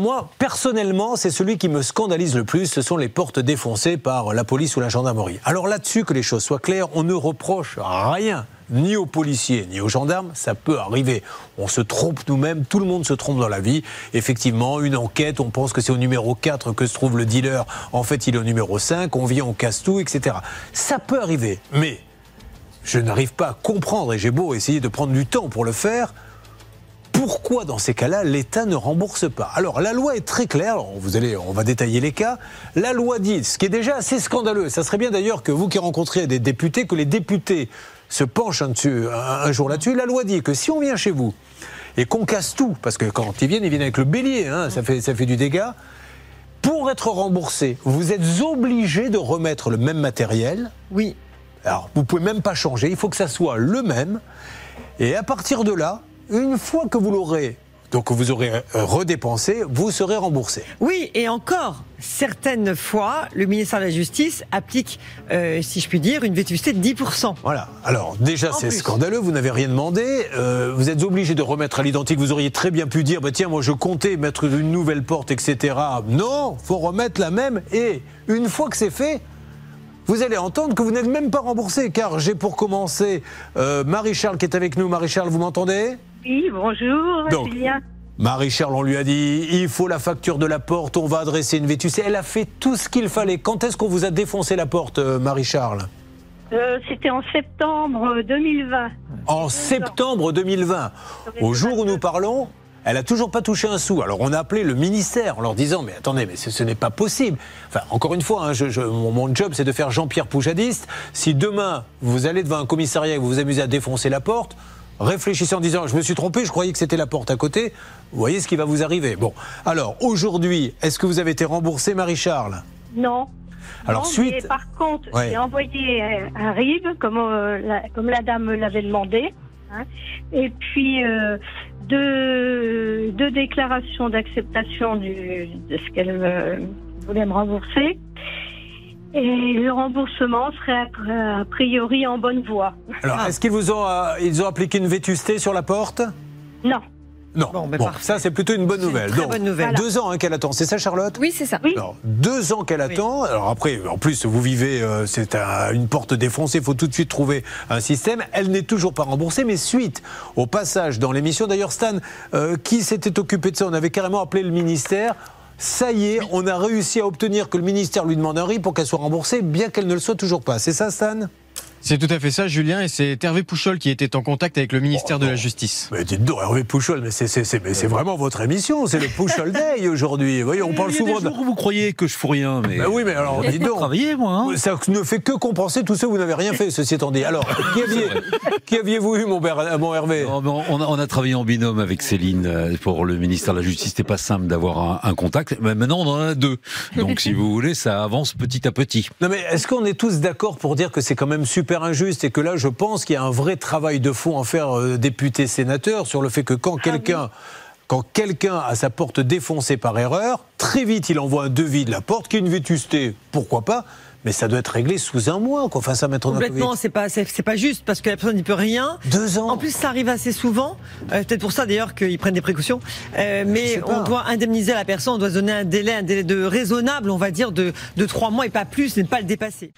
Moi, personnellement, c'est celui qui me scandalise le plus, ce sont les portes défoncées par la police ou la gendarmerie. Alors là-dessus, que les choses soient claires, on ne reproche rien ni aux policiers ni aux gendarmes, ça peut arriver. On se trompe nous-mêmes, tout le monde se trompe dans la vie. Effectivement, une enquête, on pense que c'est au numéro 4 que se trouve le dealer, en fait il est au numéro 5, on vient, on casse tout, etc. Ça peut arriver, mais je n'arrive pas à comprendre, et j'ai beau essayer de prendre du temps pour le faire, pourquoi dans ces cas-là l'État ne rembourse pas Alors la loi est très claire, vous allez, on va détailler les cas. La loi dit, ce qui est déjà assez scandaleux, ça serait bien d'ailleurs que vous qui rencontrez des députés, que les députés se penchent un, un, jour là-dessus. La loi dit que si on vient chez vous et qu'on casse tout, parce que quand ils viennent, ils viennent avec le bélier, hein, ça, fait, ça fait du dégât, pour être remboursé, vous êtes obligé de remettre le même matériel. Oui. Alors, vous pouvez même pas changer, il faut que ça soit le même. Et à partir de là, une fois que vous l'aurez donc vous aurez euh, redépensé, vous serez remboursé. Oui, et encore, certaines fois, le ministère de la Justice applique, euh, si je puis dire, une vétusté de 10%. Voilà. Alors déjà, c'est scandaleux, vous n'avez rien demandé, euh, vous êtes obligé de remettre à l'identique, vous auriez très bien pu dire, bah, tiens, moi je comptais mettre une nouvelle porte, etc. Non, faut remettre la même, et une fois que c'est fait, vous allez entendre que vous n'êtes même pas remboursé, car j'ai pour commencer Marie-Charles qui est avec nous. Marie-Charles, vous m'entendez? Oui, bonjour, Julien. Marie-Charles, on lui a dit il faut la facture de la porte, on va adresser une vétus. Elle a fait tout ce qu'il fallait. Quand est-ce qu'on vous a défoncé la porte, euh, Marie-Charles? Euh, C'était en septembre 2020. En septembre 2020. Au jour où nous parlons, elle a toujours pas touché un sou. Alors on a appelé le ministère en leur disant mais attendez mais ce, n'est pas possible. Enfin encore une fois, hein, mon, job c'est de faire Jean-Pierre Poujadiste. Si demain vous allez devant un commissariat et vous vous amusez à défoncer la porte, réfléchissez en disant je me suis trompé, je croyais que c'était la porte à côté. Vous voyez ce qui va vous arriver. Bon, alors aujourd'hui, est-ce que vous avez été remboursé, Marie-Charles? Non. Alors suite. par contre, j'ai envoyé un RIB comme euh, la, comme la dame l'avait demandé, hein. et puis euh, deux, deux, déclarations d'acceptation de ce qu'elle euh, voulait me rembourser. Et le remboursement serait a priori en bonne voie. Alors, est-ce qu'ils vous ont, euh, ils ont appliqué une vétusté sur la porte? Non. Non, bon, ça c'est plutôt une bonne nouvelle. Très bonne nouvelle. Deux ans hein, qu'elle attend, c'est ça Charlotte? Oui, c'est ça. Alors, deux ans qu'elle attend. Alors après, en plus, vous vivez, euh, c'est une porte défoncée, il faut tout de suite trouver un système. Elle n'est toujours pas remboursée, mais suite au passage dans l'émission, d'ailleurs Stan, euh, qui s'était occupé de ça, on avait carrément appelé le ministère ça y est, on a réussi à obtenir que le ministère lui demande un riz pour qu'elle soit remboursée, bien qu'elle ne le soit toujours pas. C'est ça, Stan? C'est tout à fait ça, Julien, et c'est Hervé Pouchol qui était en contact avec le ministère de la Justice. Mais dites donc, Hervé Pouchol, mais c'est vraiment votre émission, c'est le Pouchol Day aujourd'hui. Vous voyez, on parle souvent de. vous croyez que je fous rien, mais. oui, mais alors, dites donc. Travailler, moi. Hein. Ça ne fait que compenser tous ceux où vous n'avez rien fait, ceci étant dit. Alors, qui aviez-vous eu, mon, mon Hervé? On, a, travaillé en binôme avec Céline euh, pour le ministère de la Justice. C'était pas simple d'avoir un, contact. Mais maintenant, on en a deux. Donc, si vous voulez, ça avance petit à petit. Non, mais est-ce qu'on est tous d'accord pour dire que c'est quand même super injuste et que là, je pense qu'il y a un vrai travail de fond à faire euh, député, sénateur, sur le fait que quand ah quelqu'un quand quelqu'un a sa porte défoncée par erreur, très vite il envoie un devis de la porte qui est une vétusté, pourquoi pas mais ça doit être réglé sous un mois, quoi. Enfin, ça mettre Complètement, c'est pas, c'est, pas juste parce que la personne n'y peut rien. Deux ans. En plus, ça arrive assez souvent. Euh, peut-être pour ça d'ailleurs qu'ils prennent des précautions. Euh, mais on doit indemniser la personne, on doit donner un délai, un délai de raisonnable, on va dire, de, de trois mois et pas plus, ne pas le dépasser.